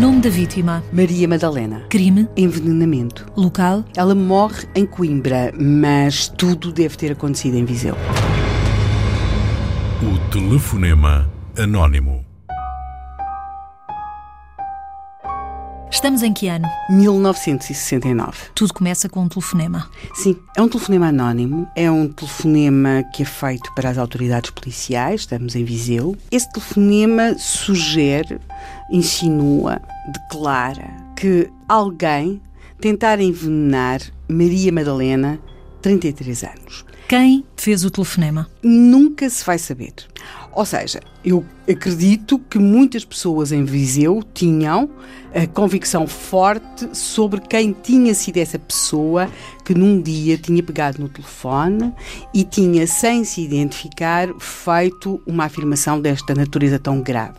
Nome da vítima. Maria Madalena. Crime. Envenenamento. Local. Ela morre em Coimbra, mas tudo deve ter acontecido em Viseu. O telefonema anónimo. Estamos em que ano? 1969. Tudo começa com um telefonema. Sim, é um telefonema anónimo, é um telefonema que é feito para as autoridades policiais, estamos em Viseu. Esse telefonema sugere, insinua, declara que alguém tentar envenenar Maria Madalena, 33 anos. Quem fez o telefonema? Nunca se vai saber. Ou seja, eu acredito que muitas pessoas em Viseu tinham a convicção forte sobre quem tinha sido essa pessoa que num dia tinha pegado no telefone e tinha, sem se identificar, feito uma afirmação desta natureza tão grave.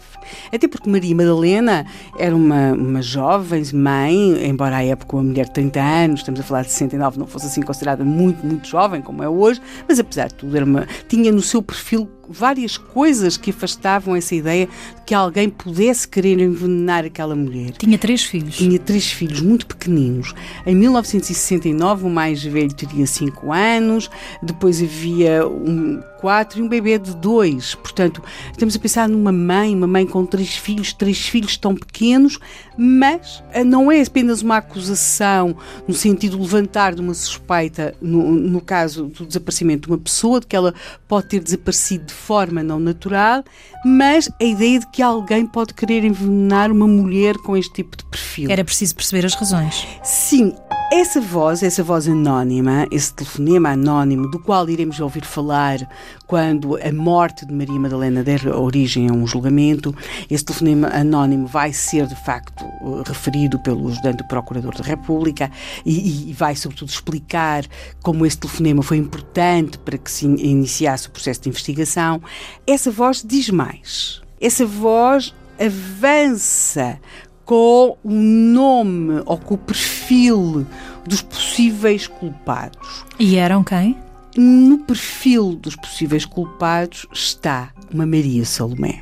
Até porque Maria Madalena era uma, uma jovem mãe, embora à época uma mulher de 30 anos, estamos a falar de 69, não fosse assim considerada muito, muito jovem, como é hoje, mas apesar de tudo, era uma, tinha no seu perfil várias coisas que afastavam essa ideia de que alguém pudesse querer envenenar aquela mulher. Tinha três filhos. Tinha três filhos muito pequeninos. Em 1969, o mais velho teria cinco anos, depois havia um quatro e um bebê de dois. Portanto, estamos a pensar numa mãe, uma mãe com três filhos, três filhos tão pequenos, mas eh, não é apenas uma acusação no sentido de levantar de uma suspeita, no, no caso do desaparecimento de uma pessoa, de que ela pode ter desaparecido de forma não natural, mas a ideia de que alguém pode querer envenenar uma mulher com este tipo de perfil. Era preciso perceber as razões. Sim, essa voz, essa voz anónima, esse telefonema anónimo, do qual iremos ouvir falar quando a morte de Maria Madalena der origem a um julgamento, esse telefonema anónimo vai ser de facto referido pelo ajudante do Procurador da República e, e vai, sobretudo, explicar como esse telefonema foi importante para que se iniciasse o processo de investigação. Essa voz diz mais. Essa voz avança com o nome ou com o perfil dos possíveis culpados. E eram quem? No perfil dos possíveis culpados está uma Maria Salomé.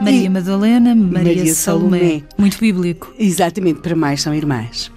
Maria Madalena, Maria, Maria Salomé. Salomé. Muito bíblico. Exatamente, para mais são irmãs.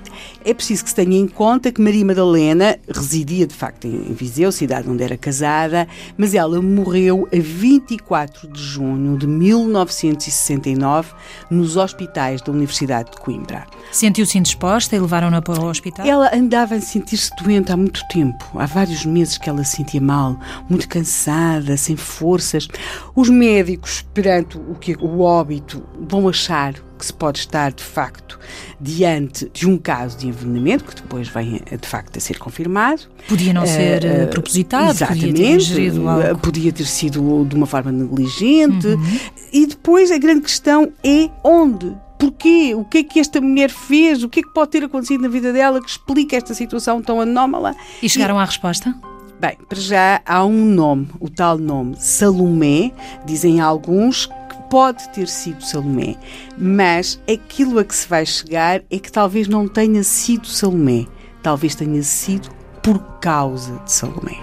É preciso que se tenha em conta que Maria Madalena residia de facto em Viseu, cidade onde era casada, mas ela morreu a 24 de junho de 1969 nos hospitais da Universidade de Coimbra. Sentiu-se indisposta e levaram-na para o hospital? Ela andava a sentir-se doente há muito tempo, há vários meses que ela se sentia mal, muito cansada, sem forças. Os médicos, perante o que o óbito, vão achar que se pode estar de facto diante de um caso de envenenamento que depois vem de facto a ser confirmado. Podia não ser uh, propositado, exatamente, podia ter ingerido algo. Podia ter sido de uma forma negligente. Uhum. E depois a grande questão é onde Porquê? O que é que esta mulher fez? O que é que pode ter acontecido na vida dela que explica esta situação tão anómala? E chegaram e... à resposta? Bem, para já há um nome, o tal nome Salomé, dizem alguns que pode ter sido Salomé, mas aquilo a que se vai chegar é que talvez não tenha sido Salomé, talvez tenha sido por causa de Salomé.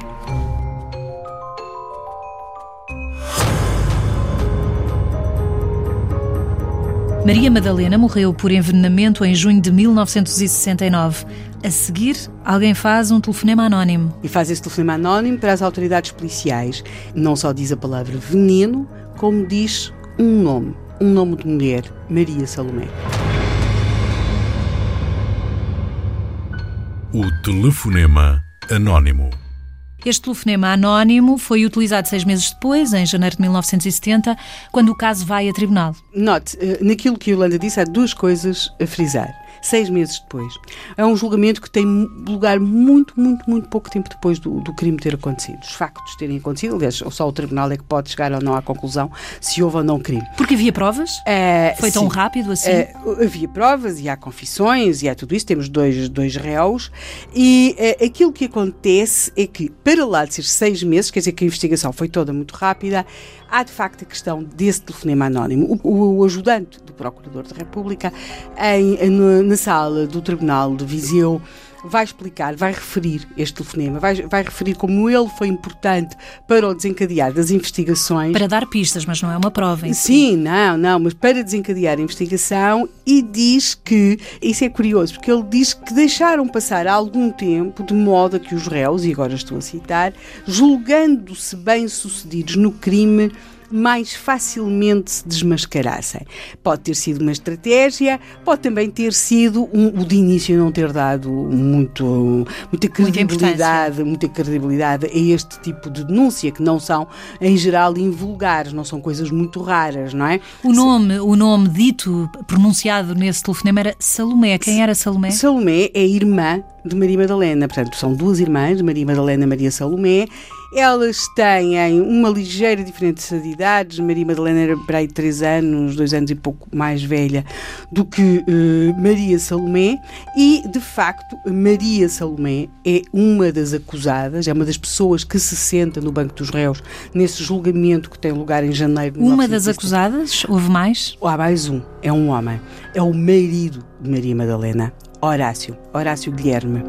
Maria Madalena morreu por envenenamento em junho de 1969. A seguir, alguém faz um telefonema anónimo. E faz esse telefonema anónimo para as autoridades policiais. Não só diz a palavra veneno, como diz um nome. Um nome de mulher, Maria Salomé. O telefonema anónimo. Este telefonema anónimo foi utilizado seis meses depois, em janeiro de 1970, quando o caso vai a tribunal. Note, naquilo que a Yolanda disse, há duas coisas a frisar. Seis meses depois. É um julgamento que tem lugar muito, muito, muito pouco tempo depois do, do crime ter acontecido. Os factos terem acontecido, aliás, só o tribunal é que pode chegar ou não à conclusão se houve ou não crime. Porque havia provas? É, Foi tão sim. rápido assim? É, havia provas e há confissões e há tudo isso. Temos dois, dois réus. E é, aquilo que acontece é que, para lá de ser seis meses, quer dizer que a investigação foi toda muito rápida, há de facto a questão desse telefonema anónimo. O, o ajudante do Procurador da República, em, no, na sala do Tribunal de Viseu, vai explicar, vai referir este telefonema, vai, vai referir como ele foi importante para o desencadear das investigações. Para dar pistas, mas não é uma prova. Em si. Sim, não, não, mas para desencadear a investigação e diz que, isso é curioso, porque ele diz que deixaram passar algum tempo de modo a que os réus, e agora estou a citar, julgando-se bem-sucedidos no crime, mais facilmente se desmascarassem. Pode ter sido uma estratégia, pode também ter sido um, o de início não ter dado muito, muita credibilidade, muita credibilidade a este tipo de denúncia, que não são, em geral, invulgares, não são coisas muito raras, não é? O nome, o nome dito, pronunciado nesse telefonema era Salomé. Quem era Salomé? Salomé é irmã de Maria Madalena, portanto, são duas irmãs, Maria Madalena e Maria Salomé. Elas têm uma ligeira diferença de idades. Maria Madalena era para aí três anos, dois anos e pouco mais velha do que uh, Maria Salomé. E, de facto, Maria Salomé é uma das acusadas, é uma das pessoas que se senta no banco dos réus nesse julgamento que tem lugar em janeiro de Uma das acusadas? Houve mais? Há mais um. É um homem. É o marido de Maria Madalena, Horácio. Horácio Guilherme.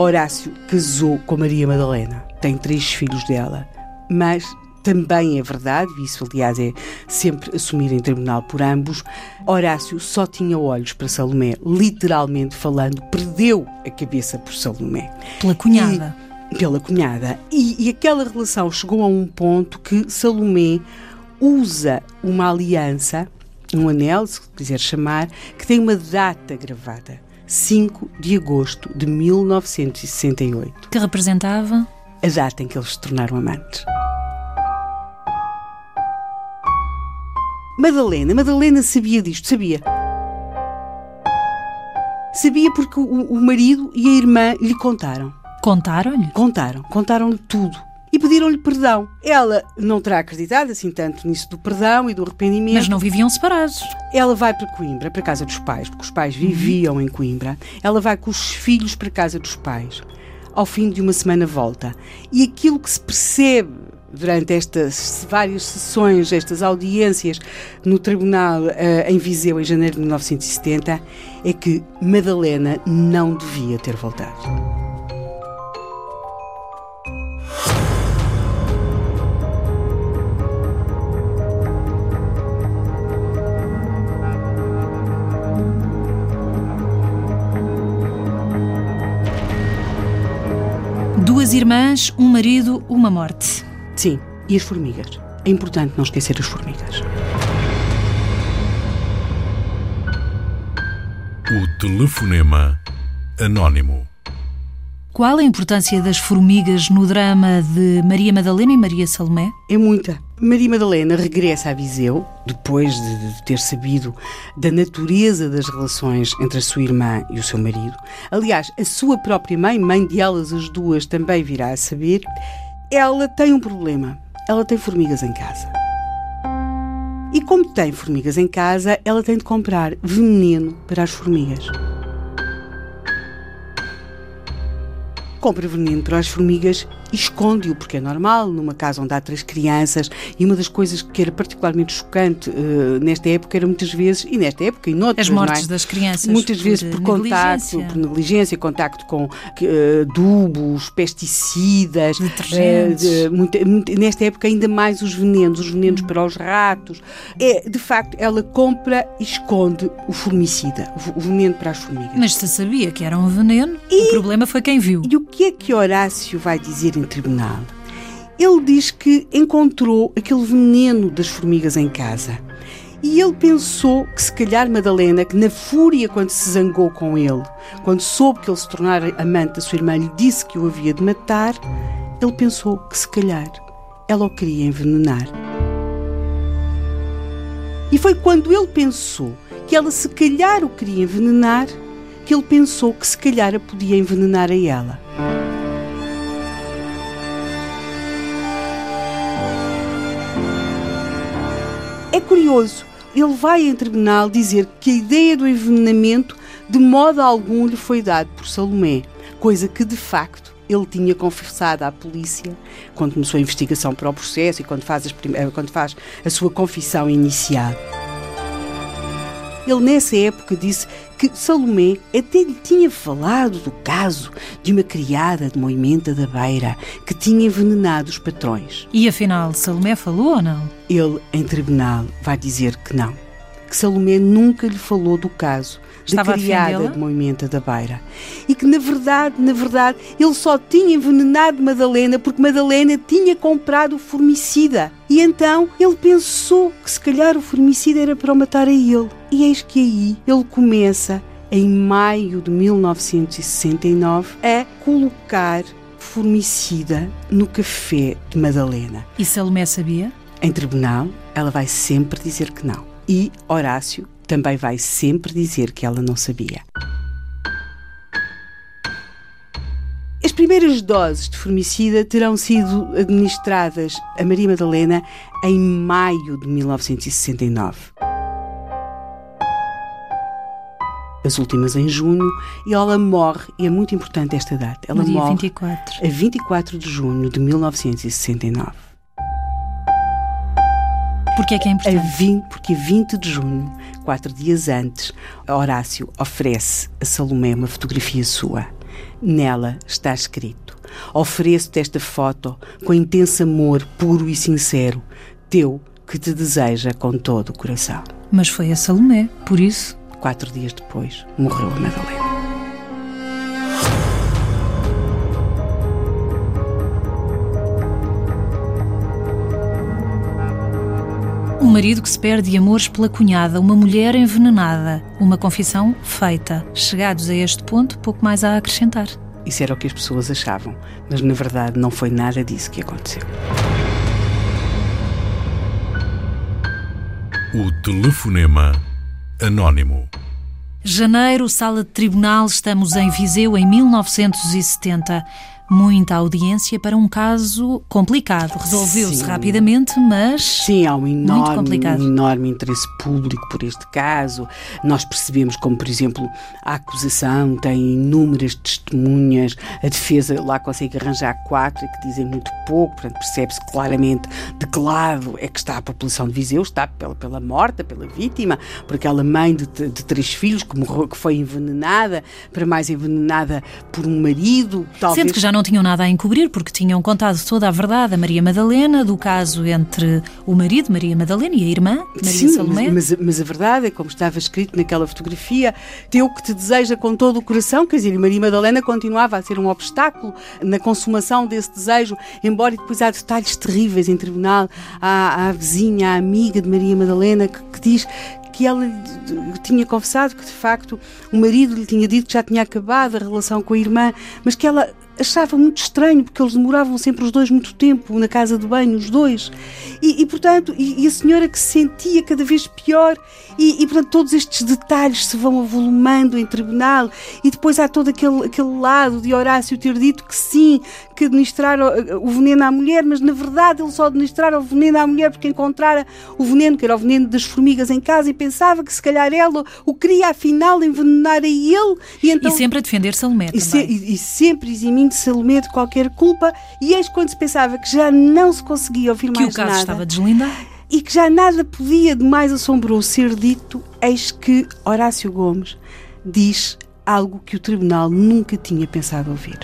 Horácio casou com Maria Madalena, tem três filhos dela, mas também é verdade, isso aliás é sempre assumido em tribunal por ambos, Horácio só tinha olhos para Salomé, literalmente falando, perdeu a cabeça por Salomé. Pela cunhada. E, pela cunhada. E, e aquela relação chegou a um ponto que Salomé usa uma aliança, um anel, se quiser chamar, que tem uma data gravada. 5 de agosto de 1968. Que representava? A data em que eles se tornaram amantes. Madalena, Madalena sabia disto, sabia. Sabia porque o, o marido e a irmã lhe contaram. Contaram-lhe? Contaram, contaram-lhe tudo. E pediram-lhe perdão. Ela não terá acreditado assim tanto nisso do perdão e do arrependimento. Mas não viviam separados. Ela vai para Coimbra, para a casa dos pais, porque os pais viviam em Coimbra. Ela vai com os filhos para a casa dos pais. Ao fim de uma semana volta. E aquilo que se percebe durante estas várias sessões, estas audiências no tribunal uh, em Viseu em janeiro de 1970, é que Madalena não devia ter voltado. Duas irmãs, um marido, uma morte. Sim, e as formigas. É importante não esquecer as formigas. O telefonema anónimo. Qual a importância das formigas no drama de Maria Madalena e Maria Salomé? É muita. Maria Madalena regressa a Viseu, depois de, ter sabido da natureza das relações entre a sua irmã e o seu marido. Aliás, a sua própria mãe, mãe de elas as duas, também virá a saber. Ela tem um problema. Ela tem formigas em casa. E como tem formigas em casa, ela tem de comprar veneno para as formigas. compra veneno para as formigas esconde-o, porque é normal, numa casa onde há três crianças. E uma das coisas que era particularmente chocante uh, nesta época era muitas vezes, e nesta época e noutras, As mortes é? das crianças. Muitas por vezes por contacto, por negligência, contacto com uh, adubos, pesticidas. Uh, de, muita, nesta época ainda mais os venenos, os venenos hum. para os ratos. É, de facto, ela compra e esconde o formicida, o, o veneno para as formigas. Mas se sabia que era um veneno, e, o problema foi quem viu. E o que é que Horácio vai dizer em tribunal? Ele diz que encontrou aquele veneno das formigas em casa. E ele pensou que se calhar Madalena, que na fúria quando se zangou com ele, quando soube que ele se tornara amante da sua irmã, lhe disse que o havia de matar, ele pensou que se calhar ela o queria envenenar. E foi quando ele pensou que ela se calhar o queria envenenar que ele pensou que se calhar a podia envenenar a ela. Curioso, ele vai em tribunal dizer que a ideia do envenenamento de modo algum lhe foi dado por Salomé, coisa que de facto ele tinha confessado à polícia quando começou a investigação para o processo e quando faz, eh, quando faz a sua confissão inicial. Ele, nessa época, disse que Salomé até lhe tinha falado do caso de uma criada de Moimenta da Beira que tinha envenenado os patrões. E afinal, Salomé falou ou não? Ele, em tribunal, vai dizer que não. Que Salomé nunca lhe falou do caso Estava da criada de Moimenta da Beira. E que, na verdade, na verdade, ele só tinha envenenado Madalena porque Madalena tinha comprado o formicida. E então ele pensou que se calhar o formicida era para o matar a ele. E eis que aí ele começa, em maio de 1969, a colocar formicida no café de Madalena. E Salomé sabia? Em tribunal, ela vai sempre dizer que não. E Horácio também vai sempre dizer que ela não sabia. As primeiras doses de formicida terão sido administradas a Maria Madalena em maio de 1969. As últimas em junho e ela morre, e é muito importante esta data. Ela morre 24. a 24 de junho de 1969. Porquê é que é importante? A 20, porque a 20 de junho, quatro dias antes, Horácio oferece a Salomé uma fotografia sua. Nela está escrito: Ofereço-te esta foto com intenso amor puro e sincero, teu que te deseja com todo o coração. Mas foi a Salomé, por isso. Quatro dias depois, morreu a Madalena. Um marido que se perde de amores pela cunhada, uma mulher envenenada, uma confissão feita. Chegados a este ponto, pouco mais a acrescentar. Isso era o que as pessoas achavam, mas na verdade não foi nada disso que aconteceu. O telefonema anónimo. Janeiro, sala de tribunal, estamos em Viseu em 1970 muita audiência para um caso complicado. Resolveu-se rapidamente, mas Sim, há um enorme, um enorme interesse público por este caso. Nós percebemos como, por exemplo, a acusação tem inúmeras testemunhas, a defesa lá consegue arranjar quatro que dizem muito pouco, portanto percebe-se claramente de que lado é que está a população de Viseu, está pela, pela morta, pela vítima, por aquela mãe de, de três filhos que, morreu, que foi envenenada, para mais envenenada por um marido. Talvez... Sendo que já não não tinham nada a encobrir porque tinham contado toda a verdade a Maria Madalena do caso entre o marido, Maria Madalena, e a irmã, Maria Sim, Salomé. Mas, mas a verdade é, como estava escrito naquela fotografia, teu que te deseja com todo o coração, quer dizer, Maria Madalena continuava a ser um obstáculo na consumação desse desejo, embora depois há detalhes terríveis em tribunal. Há a vizinha, a amiga de Maria Madalena, que, que diz que ela tinha confessado que de facto o marido lhe tinha dito que já tinha acabado a relação com a irmã, mas que ela achava muito estranho, porque eles demoravam sempre os dois muito tempo na casa de banho, os dois. E, e portanto, e, e, a senhora que se sentia cada vez pior, e, e, portanto, todos estes detalhes se vão avolumando em tribunal, e depois há todo aquele, aquele lado de Horácio ter dito que sim, que administrar o, o veneno à mulher, mas na verdade ele só administrara o veneno à mulher porque encontrara o veneno, que era o veneno das formigas em casa, e pensava que se calhar ela o queria afinal envenenar a ele. E, então, e sempre a defender Salomé também. Se, e, sempre eximindo de Salomé de qualquer culpa, e eis quando se pensava que já não se conseguia ouvir que mais nada. Que o caso estava deslindado. E que já nada podia de mais assombroso ser dito, eis que Horácio Gomes diz algo que o tribunal nunca tinha pensado ouvir.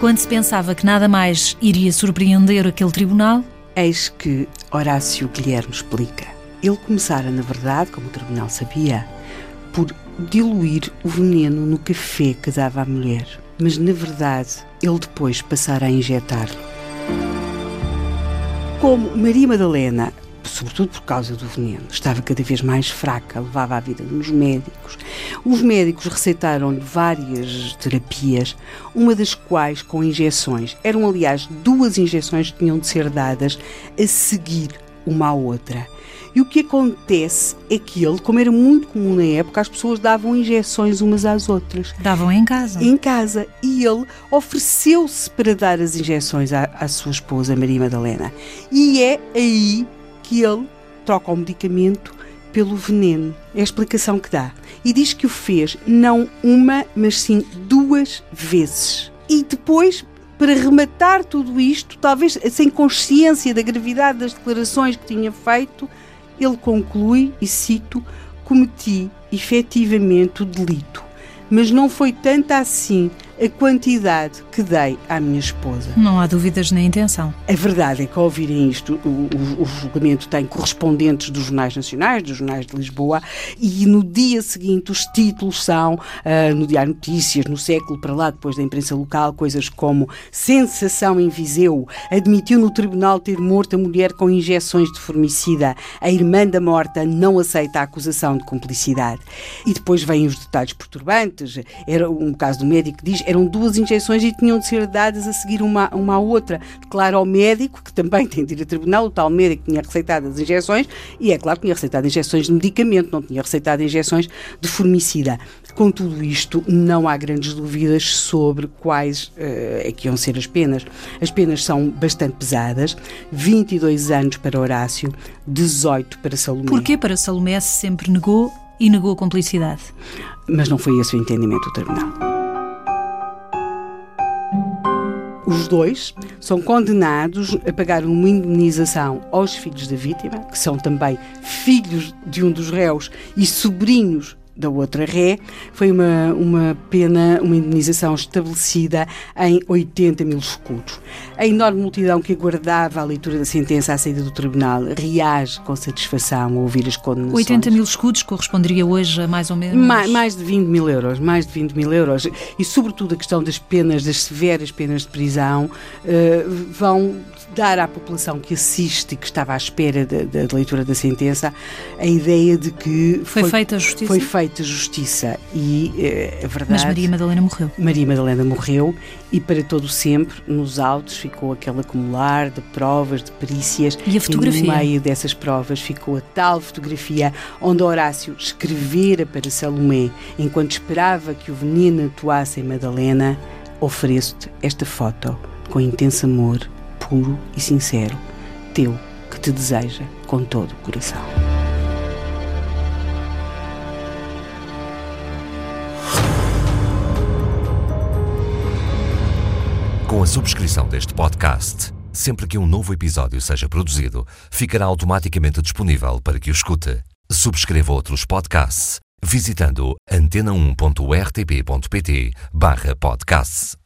Quando se pensava que nada mais iria surpreender aquele tribunal, eis que Horácio Guilherme explica. Ele começara, na verdade, como o tribunal sabia, por diluir o veneno no café que dava à mulher. Mas, na verdade, ele depois passara a injetar-lhe. Como Maria Madalena sobretudo por causa do veneno. Estava cada vez mais fraca, levava a vida nos médicos. Os médicos receitaram-lhe várias terapias, uma das quais com injeções. Eram, aliás, duas injeções que tinham de ser dadas a seguir uma à outra. E o que acontece é que ele, como era muito comum na época, as pessoas davam injeções umas às outras. Davam em casa. Em casa. E ele ofereceu-se para dar as injeções à, à sua esposa, Maria Madalena. E é aí que ele troca o medicamento pelo veneno. É a explicação que dá. E diz que o fez não uma, mas sim duas vezes. E depois, para rematar tudo isto, talvez sem consciência da gravidade das declarações que tinha feito, ele conclui, e cito, cometi efetivamente o delito, mas não foi tanta assim a quantidade que dei à minha esposa. Não há dúvidas na intenção. A verdade é que ao ouvirem isto, o, o, o, julgamento tem correspondentes dos jornais nacionais, dos jornais de Lisboa, e no dia seguinte os títulos são uh, no Diário Notícias, no século para lá, depois da imprensa local, coisas como sensação em Viseu, admitiu no tribunal ter morto a mulher com injeções de formicida, a irmã da morta não aceita a acusação de cumplicidade. E depois vêm os detalhes perturbantes, era um caso do médico que diz eram duas injeções e tinham de ser dadas a seguir uma, uma à outra. Declara ao médico, que também tem de ir a tribunal, o tal médico tinha receitado as injeções, e é claro que tinha receitado injeções de medicamento, não tinha receitado injeções de formicida. Com tudo isto, não há grandes dúvidas sobre quais uh, é que iam ser as penas. As penas são bastante pesadas, 22 anos para Horácio, 18 para Salomé. Porquê para Salomé se sempre negou e negou a cumplicidade? Mas não foi esse o entendimento do tribunal. Os dois são condenados a pagar uma indemnização aos filhos da vítima, que são também filhos de um dos réus e sobrinhos da outra ré, foi uma, uma pena, uma indenização estabelecida em 80 mil escudos. A enorme multidão que aguardava a leitura da sentença à saída do tribunal reage com satisfação ao ouvir as condenações. 80 mil escudos corresponderia hoje a mais ou menos... Mais, mais de 20 mil euros, mais de 20 mil euros. E sobretudo a questão das penas, das severas penas de prisão, uh, vão dar à população que assiste e que estava à espera da, da leitura da sentença a ideia de que foi, foi feita justiça. Foi feita justiça e eh, a verdade. Mas Maria Madalena morreu. Maria Madalena morreu e para todo sempre nos autos ficou aquele acumular de provas, de perícias. E a fotografia? E no meio dessas provas ficou a tal fotografia onde Horácio escrevera para Salomé enquanto esperava que o veneno atuasse em Madalena. Ofereço-te esta foto com intenso amor puro e sincero, teu que te deseja com todo o coração. Com a subscrição deste podcast, sempre que um novo episódio seja produzido, ficará automaticamente disponível para que o escute. Subscreva outros podcasts visitando antena1.rtp.pt/podcasts.